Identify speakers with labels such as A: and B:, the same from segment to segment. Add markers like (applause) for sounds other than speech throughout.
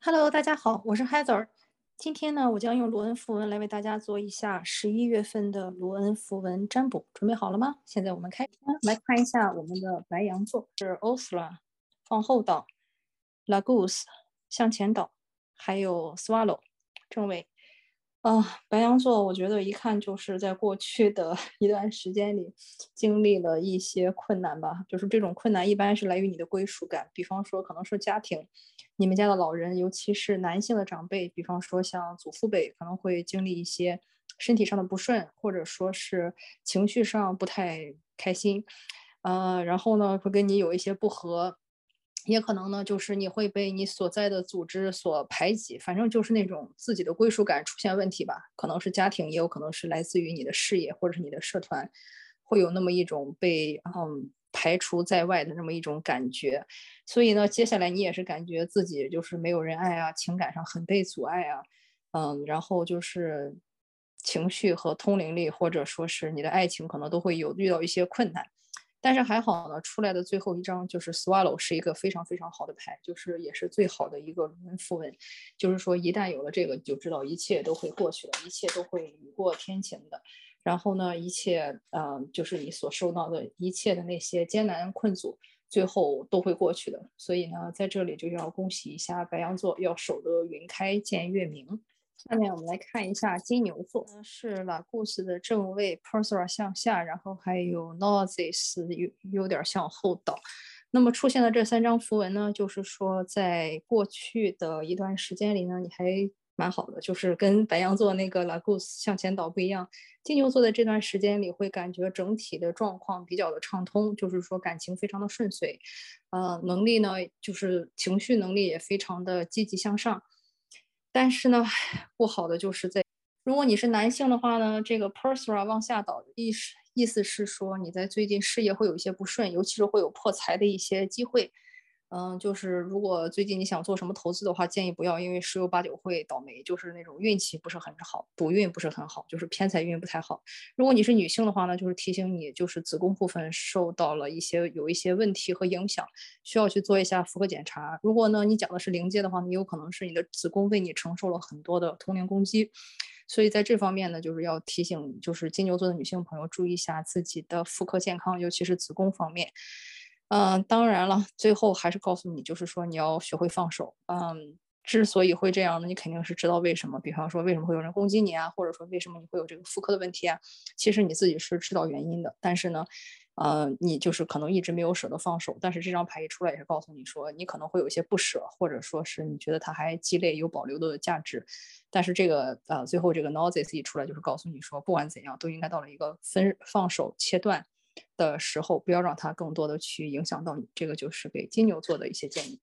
A: Hello，大家好，我是 Heather。今天呢，我将用罗恩符文来为大家做一下十一月份的罗恩符文占卜。准备好了吗？现在我们开始来看一下我们的白羊座是 Osla，放后倒；Lagus 向前倒，还有 Swallow 正位。啊，白羊座，我觉得一看就是在过去的一段时间里经历了一些困难吧。就是这种困难一般是来于你的归属感，比方说可能是家庭，你们家的老人，尤其是男性的长辈，比方说像祖父辈，可能会经历一些身体上的不顺，或者说是情绪上不太开心，呃，然后呢会跟你有一些不和。也可能呢，就是你会被你所在的组织所排挤，反正就是那种自己的归属感出现问题吧。可能是家庭，也有可能是来自于你的事业或者是你的社团，会有那么一种被嗯排除在外的那么一种感觉。所以呢，接下来你也是感觉自己就是没有人爱啊，情感上很被阻碍啊，嗯，然后就是情绪和通灵力，或者说是你的爱情，可能都会有遇到一些困难。但是还好呢，出来的最后一张就是 Swallow，是一个非常非常好的牌，就是也是最好的一个龙符文，就是说一旦有了这个，就知道一切都会过去了，一切都会雨过天晴的。然后呢，一切，嗯，就是你所受到的一切的那些艰难困阻，最后都会过去的。所以呢，在这里就要恭喜一下白羊座，要守得云开见月明。下面我们来看一下金牛座，是拉故事的正位 p e r s e r 向下，然后还有 Noses 有有点向后倒。那么出现的这三张符文呢，就是说在过去的一段时间里呢，你还蛮好的，就是跟白羊座那个 Lagos 向前倒不一样。金牛座的这段时间里会感觉整体的状况比较的畅通，就是说感情非常的顺遂，呃，能力呢就是情绪能力也非常的积极向上。但是呢，不好的就是在，如果你是男性的话呢，这个 Persra 往下倒，意思意思是说你在最近事业会有一些不顺，尤其是会有破财的一些机会。嗯，就是如果最近你想做什么投资的话，建议不要，因为十有八九会倒霉，就是那种运气不是很好，赌运不是很好，就是偏财运不太好。如果你是女性的话呢，就是提醒你，就是子宫部分受到了一些有一些问题和影响，需要去做一下妇科检查。如果呢你讲的是临界的话，你有可能是你的子宫为你承受了很多的童年攻击，所以在这方面呢，就是要提醒，就是金牛座的女性朋友注意一下自己的妇科健康，尤其是子宫方面。嗯，当然了，最后还是告诉你，就是说你要学会放手。嗯，之所以会这样呢，你肯定是知道为什么。比方说，为什么会有人攻击你啊，或者说为什么你会有这个妇科的问题啊？其实你自己是知道原因的，但是呢，呃，你就是可能一直没有舍得放手。但是这张牌一出来，也是告诉你说，你可能会有一些不舍，或者说是你觉得它还积累有保留的价值。但是这个呃，最后这个 Noses 一出来，就是告诉你说，不管怎样，都应该到了一个分放手切断。的时候，不要让它更多的去影响到你。这个就是给金牛座的一些建议。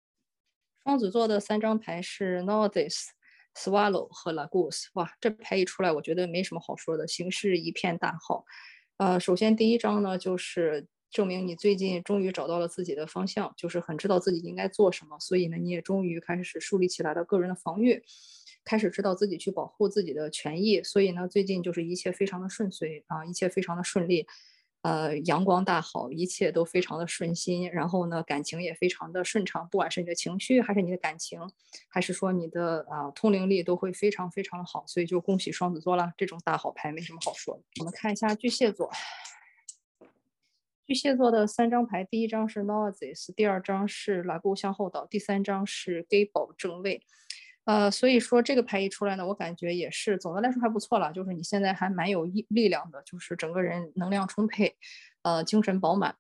A: 双子座的三张牌是 Northeast、Swallow 和 laguse。哇，这牌一出来，我觉得没什么好说的，形势一片大好。呃，首先第一张呢，就是证明你最近终于找到了自己的方向，就是很知道自己应该做什么，所以呢，你也终于开始树立起来了个人的防御，开始知道自己去保护自己的权益。所以呢，最近就是一切非常的顺遂啊，一切非常的顺利。呃，阳光大好，一切都非常的顺心，然后呢，感情也非常的顺畅，不管是你的情绪，还是你的感情，还是说你的啊通灵力，都会非常非常的好，所以就恭喜双子座了，这种大好牌没什么好说的。我们看一下巨蟹座，巨蟹座的三张牌，第一张是 Noses，第二张是拉钩向后倒，第三张是 Gable 正位。呃，所以说这个牌一出来呢，我感觉也是总的来说还不错了，就是你现在还蛮有力力量的，就是整个人能量充沛，呃，精神饱满。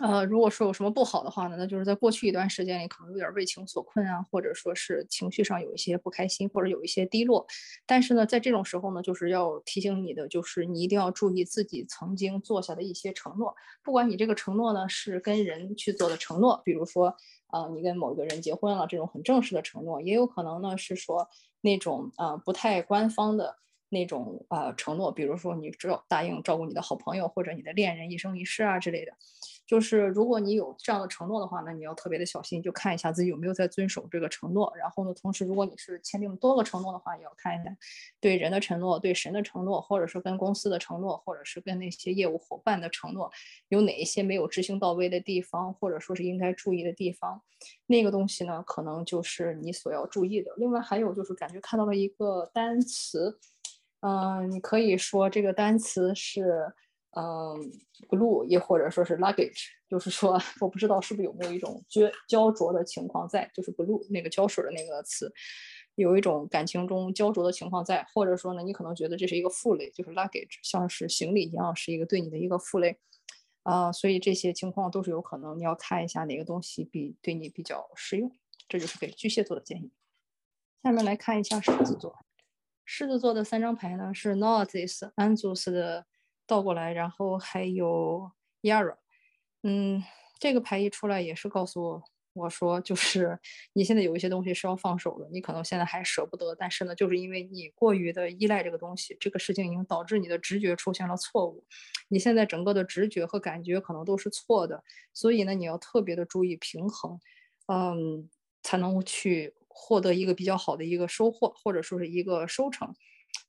A: 呃，如果说有什么不好的话呢，那就是在过去一段时间里可能有点为情所困啊，或者说是情绪上有一些不开心，或者有一些低落。但是呢，在这种时候呢，就是要提醒你的，就是你一定要注意自己曾经做下的一些承诺，不管你这个承诺呢是跟人去做的承诺，比如说。啊，你跟某一个人结婚了，这种很正式的承诺，也有可能呢是说那种啊不太官方的那种啊承诺，比如说你只有答应照顾你的好朋友或者你的恋人一生一世啊之类的，就是如果你有这样的承诺的话，那你要特别的小心，就看一下自己有没有在遵守这个承诺。然后呢，同时如果你是签订多个承诺的话，也要看一下对人的承诺、对神的承诺，或者是跟公司的承诺，或者是跟那些业务伙伴的承诺，有哪一些没有执行到位的地方，或者说是应该注意的地方。那个东西呢，可能就是你所要注意的。另外还有就是感觉看到了一个单词，嗯，你可以说这个单词是。嗯，glue 也或者说是 luggage，就是说 (laughs) 我不知道是不是有没有一种焦焦灼的情况在，就是 glue 那个胶水的那个词，有一种感情中焦灼的情况在，或者说呢，你可能觉得这是一个负累，就是 luggage 像是行李一样，是一个对你的一个负累啊，所以这些情况都是有可能，你要看一下哪个东西比对你比较适用，这就是给巨蟹座的建议。下面来看一下狮子座，狮子座的三张牌呢是 Northeast 安祖斯的。倒过来，然后还有 Yara，嗯，这个牌一出来也是告诉我，我说就是 (laughs) 你现在有一些东西是要放手的，你可能现在还舍不得，但是呢，就是因为你过于的依赖这个东西，这个事情已经导致你的直觉出现了错误，你现在整个的直觉和感觉可能都是错的，所以呢，你要特别的注意平衡，嗯，才能去获得一个比较好的一个收获，或者说是一个收成。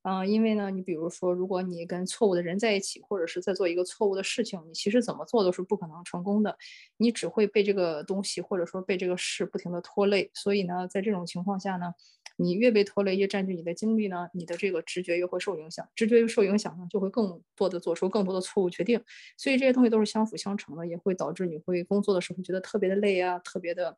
A: 嗯，因为呢，你比如说，如果你跟错误的人在一起，或者是在做一个错误的事情，你其实怎么做都是不可能成功的，你只会被这个东西或者说被这个事不停的拖累。所以呢，在这种情况下呢，你越被拖累，越占据你的精力呢，你的这个直觉越会受影响，直觉越受影响呢，就会更多的做出更多的错误决定。所以这些东西都是相辅相成的，也会导致你会工作的时候觉得特别的累啊，特别的，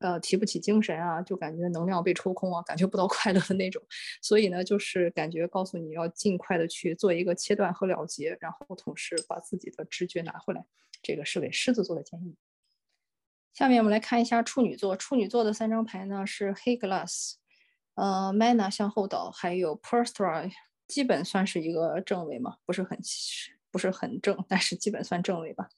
A: 呃，提不起精神啊，就感觉能量被抽空啊，感觉不到快乐的那种。所以呢，就是感觉。告诉你要尽快的去做一个切断和了结，然后同时把自己的直觉拿回来，这个是给狮子座的建议。下面我们来看一下处女座，处女座的三张牌呢是黑 glass，呃，mana 向后倒，还有 perstra，基本算是一个正位嘛，不是很不是很正，但是基本算正位吧。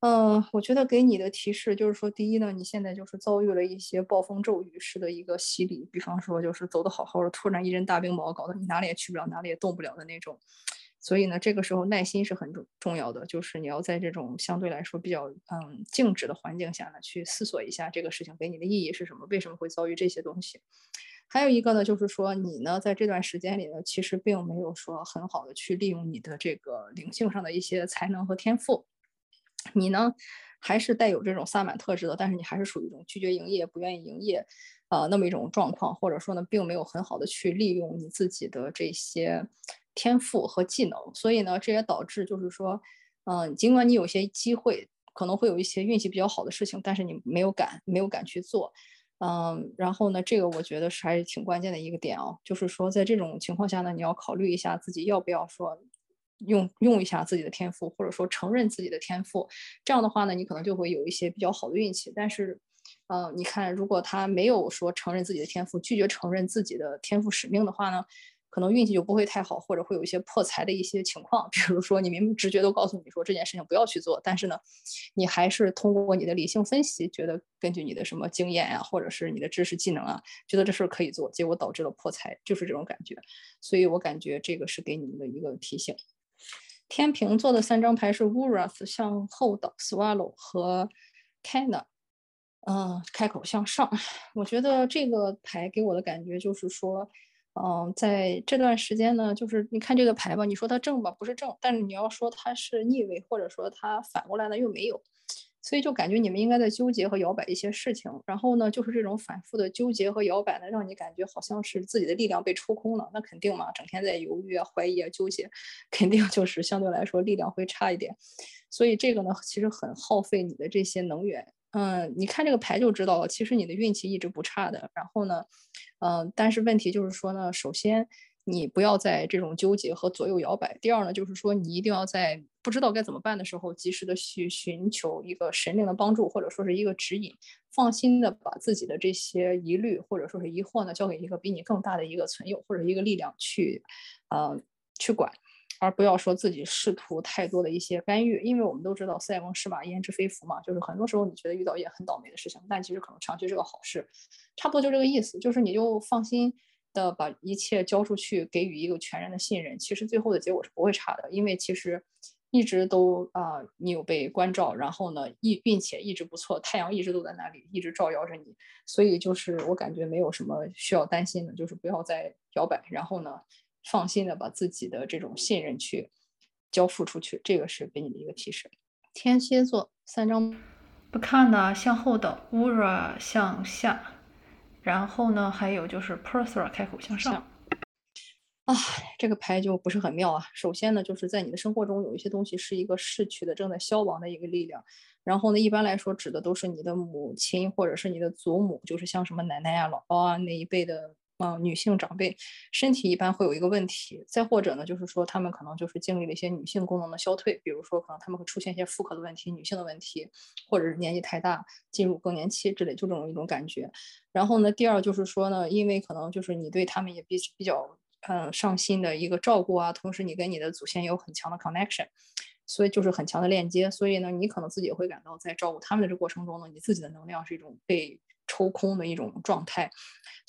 A: 嗯，我觉得给你的提示就是说，第一呢，你现在就是遭遇了一些暴风骤雨式的一个洗礼，比方说就是走的好好的，突然一阵大冰雹，搞得你哪里也去不了，哪里也动不了的那种。所以呢，这个时候耐心是很重重要的，就是你要在这种相对来说比较嗯静止的环境下呢，去思索一下这个事情给你的意义是什么，为什么会遭遇这些东西。还有一个呢，就是说你呢在这段时间里呢，其实并没有说很好的去利用你的这个灵性上的一些才能和天赋。你呢，还是带有这种萨满特质的，但是你还是属于一种拒绝营业、不愿意营业，呃，那么一种状况，或者说呢，并没有很好的去利用你自己的这些天赋和技能，所以呢，这也导致就是说，嗯，尽管你有些机会，可能会有一些运气比较好的事情，但是你没有敢，没有敢去做，嗯，然后呢，这个我觉得是还是挺关键的一个点啊，就是说在这种情况下呢，你要考虑一下自己要不要说。用用一下自己的天赋，或者说承认自己的天赋，这样的话呢，你可能就会有一些比较好的运气。但是，呃，你看，如果他没有说承认自己的天赋，拒绝承认自己的天赋使命的话呢，可能运气就不会太好，或者会有一些破财的一些情况。(laughs) 比如说，你明明直觉都告诉你说这件事情不要去做，但是呢，你还是通过你的理性分析，觉得根据你的什么经验啊，或者是你的知识技能啊，觉得这事儿可以做，结果导致了破财，就是这种感觉。所以我感觉这个是给你们的一个提醒。天平座的三张牌是 Wrath 向后倒，Swallow 和 Kana，嗯，开口向上。(laughs) 我觉得这个牌给我的感觉就是说，嗯，在这段时间呢，就是你看这个牌吧，你说它正吧，不是正，但是你要说它是逆位，或者说它反过来呢，又没有。所以就感觉你们应该在纠结和摇摆一些事情，然后呢，就是这种反复的纠结和摇摆呢，让你感觉好像是自己的力量被抽空了。那肯定嘛，整天在犹豫啊、怀疑啊、纠结，肯定就是相对来说力量会差一点。所以这个呢，其实很耗费你的这些能源。嗯，你看这个牌就知道了，其实你的运气一直不差的。然后呢，嗯，但是问题就是说呢，首先。你不要在这种纠结和左右摇摆。第二呢，就是说你一定要在不知道该怎么办的时候，及时的去寻求一个神灵的帮助，或者说是一个指引。放心的把自己的这些疑虑或者说是疑惑呢，交给一个比你更大的一个存有或者一个力量去，呃，去管，而不要说自己试图太多的一些干预。因为我们都知道塞翁失马焉知非福嘛，就是很多时候你觉得遇到一件很倒霉的事情，但其实可能长期是个好事。差不多就这个意思，就是你就放心。的把一切交出去，给予一个全然的信任，其实最后的结果是不会差的，因为其实一直都啊，你有被关照，然后呢，一并且一直不错，太阳一直都在那里，一直照耀着你，所以就是我感觉没有什么需要担心的，就是不要再摇摆，然后呢，放心的把自己的这种信任去交付出去，这个是给你的一个提示。天蝎座三张
B: 不看呢，向后倒 u r a 向下，然后呢，还有就是 Perthra 开口向上。
A: 啊，这个牌就不是很妙啊。首先呢，就是在你的生活中有一些东西是一个逝去的、正在消亡的一个力量。然后呢，一般来说指的都是你的母亲或者是你的祖母，就是像什么奶奶呀、姥姥啊那一辈的，嗯，女性长辈，身体一般会有一个问题。再或者呢，就是说他们可能就是经历了一些女性功能的消退，比如说可能他们会出现一些妇科的问题、女性的问题，或者是年纪太大进入更年期之类，就这种一种感觉。然后呢，第二就是说呢，因为可能就是你对他们也比比较。嗯，上心的一个照顾啊，同时你跟你的祖先有很强的 connection，所以就是很强的链接。所以呢，你可能自己也会感到在照顾他们的这过程中呢，你自己的能量是一种被抽空的一种状态。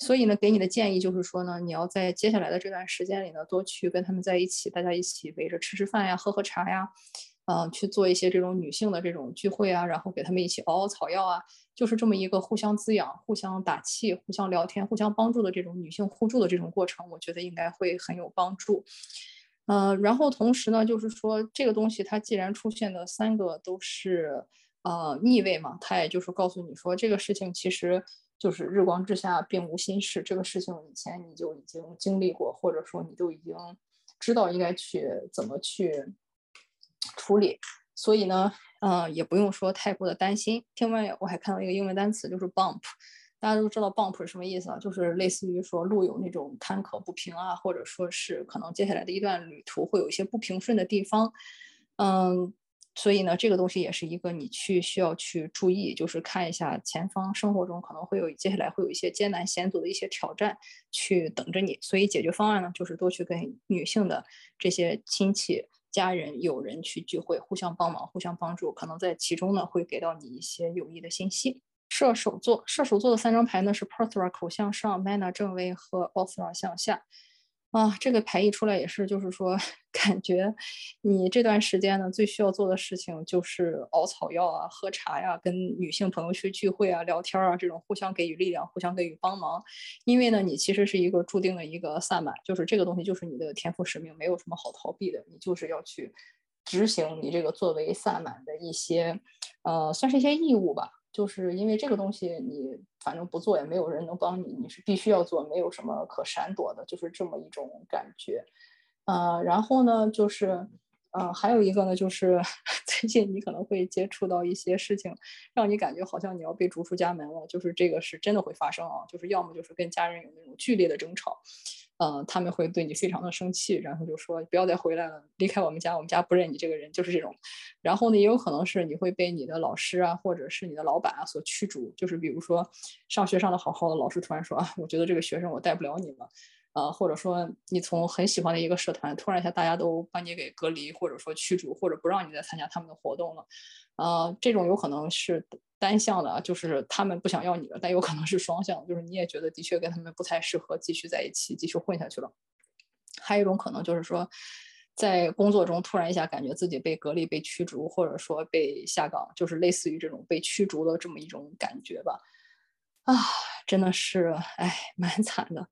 A: 所以呢，给你的建议就是说呢，你要在接下来的这段时间里呢，多去跟他们在一起，大家一起围着吃吃饭呀，喝喝茶呀。嗯，去做一些这种女性的这种聚会啊，然后给他们一起熬熬草药啊，就是这么一个互相滋养、互相打气、互相聊天、互相帮助的这种女性互助的这种过程，我觉得应该会很有帮助。嗯，然后同时呢，就是说这个东西它既然出现的三个都是呃逆位嘛，它也就是告诉你说这个事情其实就是日光之下并无新事，这个事情以前你就已经经历过，或者说你都已经知道应该去怎么去。处理，所以呢，嗯，也不用说太过的担心。另外，我还看到一个英文单词，就是 bump，大家都知道 bump 是什么意思啊？就是类似于说路有那种坎坷不平啊，或者说是可能接下来的一段旅途会有一些不平顺的地方，嗯，所以呢，这个东西也是一个你去需要去注意，就是看一下前方生活中可能会有接下来会有一些艰难险阻的一些挑战去等着你。所以解决方案呢，就是多去跟女性的这些亲戚。家人、友人去聚会，互相帮忙、互相帮助，可能在其中呢会给到你一些有益的信息。射手座，射手座的三张牌呢是 Perthra 口向上，Mana 正位和 o t h r a 向下。啊，这个牌一出来也是，就是说，(laughs) 感觉你这段时间呢，最需要做的事情就是熬草药啊、喝茶呀、跟女性朋友去聚会啊、聊天啊，这种互相给予力量、互相给予帮忙。因为呢，你其实是一个注定的一个萨满，就是这个东西就是你的天赋使命，没有什么好逃避的，你就是要去执行你这个作为萨满的一些，呃，算是一些义务吧。就是因为这个东西，你反正不做也没有人能帮你，你是必须要做，没有什么可闪躲的，就是这么一种感觉。呃，然后呢，就是，呃，还有一个呢，就是 (laughs) 最近你可能会接触到一些事情，让你感觉好像你要被逐出家门了，就是这个是真的会发生啊，就是要么就是跟家人有那种剧烈的争吵。嗯，他们会对你非常的生气，然后就说不要再回来了，离开我们家，我们家不认你这个人，就是这种。然后呢，也有可能是你会被你的老师啊，或者是你的老板啊所驱逐，就是比如说上学上的好好的，老师突然说啊，我觉得这个学生我带不了你了，呃，或者说你从很喜欢的一个社团，突然一下大家都把你给隔离，或者说驱逐，或者不让你再参加他们的活动了，呃，这种有可能是。单向的，就是他们不想要你了，但有可能是双向，就是你也觉得的确跟他们不太适合继续在一起，继续混下去了。还有一种可能就是说，在工作中突然一下感觉自己被隔离、被驱逐，或者说被下岗，就是类似于这种被驱逐的这么一种感觉吧。啊，真的是，哎，蛮惨的。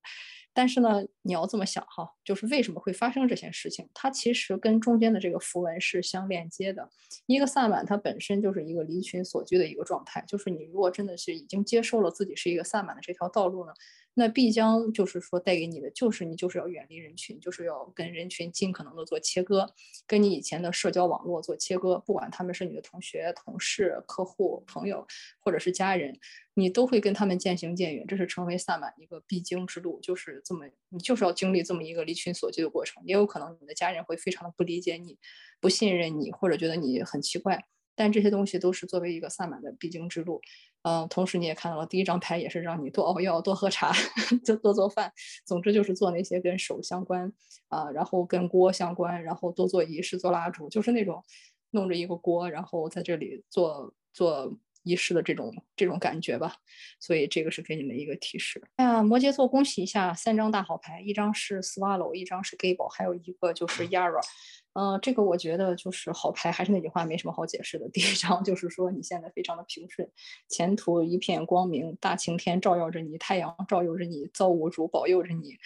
A: 但是呢，你要这么想哈，就是为什么会发生这些事情？它其实跟中间的这个符文是相链接的。一个萨满，它本身就是一个离群所居的一个状态。就是你如果真的是已经接受了自己是一个萨满的这条道路呢，那必将就是说带给你的，就是你就是要远离人群，就是要跟人群尽可能的做切割，跟你以前的社交网络做切割。不管他们是你的同学、同事、客户、朋友，或者是家人。你都会跟他们渐行渐远，这是成为萨满一个必经之路，就是这么，你就是要经历这么一个离群索居的过程。也有可能你的家人会非常的不理解你，不信任你，或者觉得你很奇怪。但这些东西都是作为一个萨满的必经之路。嗯，同时你也看到了第一张牌，也是让你多熬药、多喝茶、(laughs) 就多做饭。总之就是做那些跟手相关啊，然后跟锅相关，然后多做仪式、做蜡烛，就是那种弄着一个锅，然后在这里做做。仪式的这种这种感觉吧，所以这个是给你们一个提示。哎呀，摩羯座，恭喜一下，三张大好牌，一张是 Swallow，一张是 Gable，还有一个就是 Yara。呃，这个我觉得就是好牌，还是那句话，没什么好解释的。第一张就是说你现在非常的平顺，前途一片光明，大晴天照耀着你，太阳照耀着你，造物主保佑着你，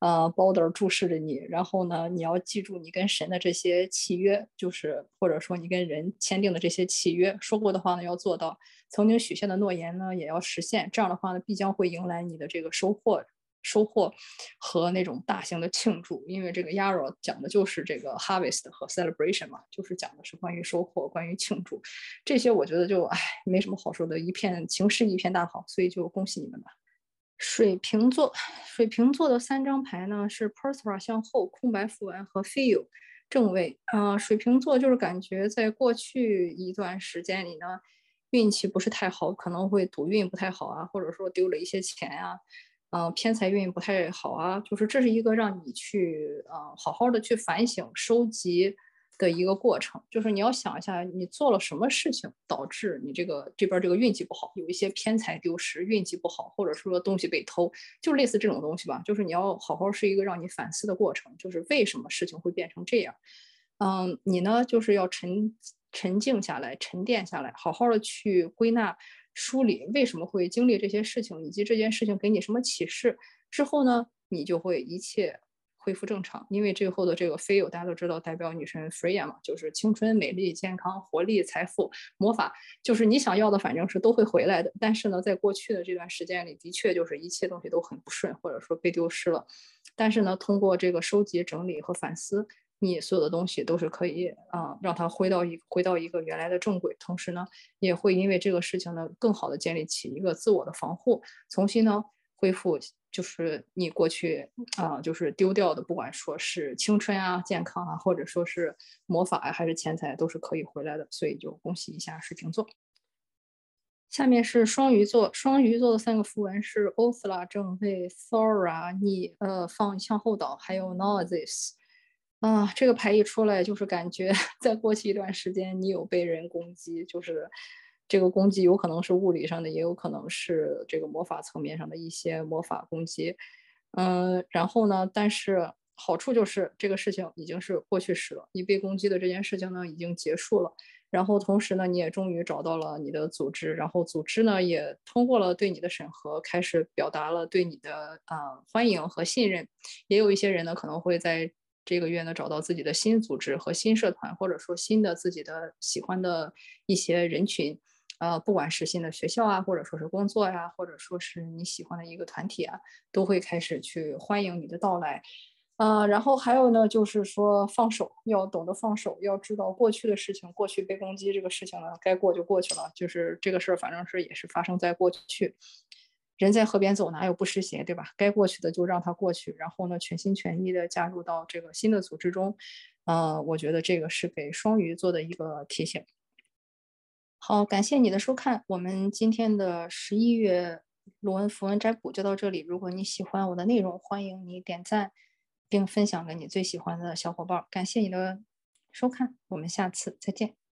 A: 呃，包德注视着你。然后呢，你要记住你跟神的这些契约，就是或者说你跟人签订的这些契约，说过的话呢要做到，曾经许下的诺言呢也要实现。这样的话呢，必将会迎来你的这个收获。收获和那种大型的庆祝，因为这个 Yarrow 讲的就是这个 harvest 和 celebration 嘛，就是讲的是关于收获、关于庆祝这些。我觉得就唉，没什么好说的，一片情势一片大好，所以就恭喜你们吧。水瓶座，水瓶座的三张牌呢是 Persra 向后空白符文和 Feel 正位啊。水瓶座就是感觉在过去一段时间里呢，运气不是太好，可能会赌运不太好啊，或者说丢了一些钱呀。嗯，偏财运不太好啊，就是这是一个让你去呃好好的去反省、收集的一个过程。就是你要想一下，你做了什么事情导致你这个这边这个运气不好，有一些偏财丢失、运气不好，或者说东西被偷，就类似这种东西吧。就是你要好好是一个让你反思的过程，就是为什么事情会变成这样。嗯，你呢就是要沉沉静下来、沉淀下来，好好的去归纳。梳理为什么会经历这些事情，以及这件事情给你什么启示之后呢，你就会一切恢复正常。因为最后的这个飞友大家都知道，代表女神 Freya 嘛，就是青春、美丽、健康、活力、财富、魔法，就是你想要的，反正是都会回来的。但是呢，在过去的这段时间里，的确就是一切东西都很不顺，或者说被丢失了。但是呢，通过这个收集、整理和反思。你所有的东西都是可以啊，让它回到一回到一个原来的正轨。同时呢，也会因为这个事情呢，更好的建立起一个自我的防护，重新呢恢复，就是你过去啊，就是丢掉的，不管说是青春啊、健康啊，或者说是魔法啊，还是钱财，都是可以回来的。所以就恭喜一下水瓶座。下面是双鱼座，双鱼座的三个符文是 o s l a 正位、Thora 逆呃放向后倒，还有 Nozis。啊，这个牌一出来，就是感觉 (laughs) 在过去一段时间，你有被人攻击，就是这个攻击有可能是物理上的，也有可能是这个魔法层面上的一些魔法攻击。嗯，然后呢，但是好处就是这个事情已经是过去式了，你被攻击的这件事情呢已经结束了。然后同时呢，你也终于找到了你的组织，然后组织呢也通过了对你的审核，开始表达了对你的啊欢迎和信任。也有一些人呢可能会在。这个月呢，找到自己的新组织和新社团，或者说新的自己的喜欢的一些人群，呃，不管是新的学校啊，或者说是工作呀，或者说是你喜欢的一个团体啊，都会开始去欢迎你的到来，呃，然后还有呢，就是说放手，要懂得放手，要知道过去的事情，过去被攻击这个事情呢，该过就过去了，就是这个事儿，反正是也是发生在过去。人在河边走，哪有不湿鞋，对吧？该过去的就让它过去，然后呢，全心全意的加入到这个新的组织中。呃，我觉得这个是给双鱼座的一个提醒。好，感谢你的收看，我们今天的十一月罗恩符文占卜就到这里。如果你喜欢我的内容，欢迎你点赞并分享给你最喜欢的小伙伴。感谢你的收看，我们下次再见。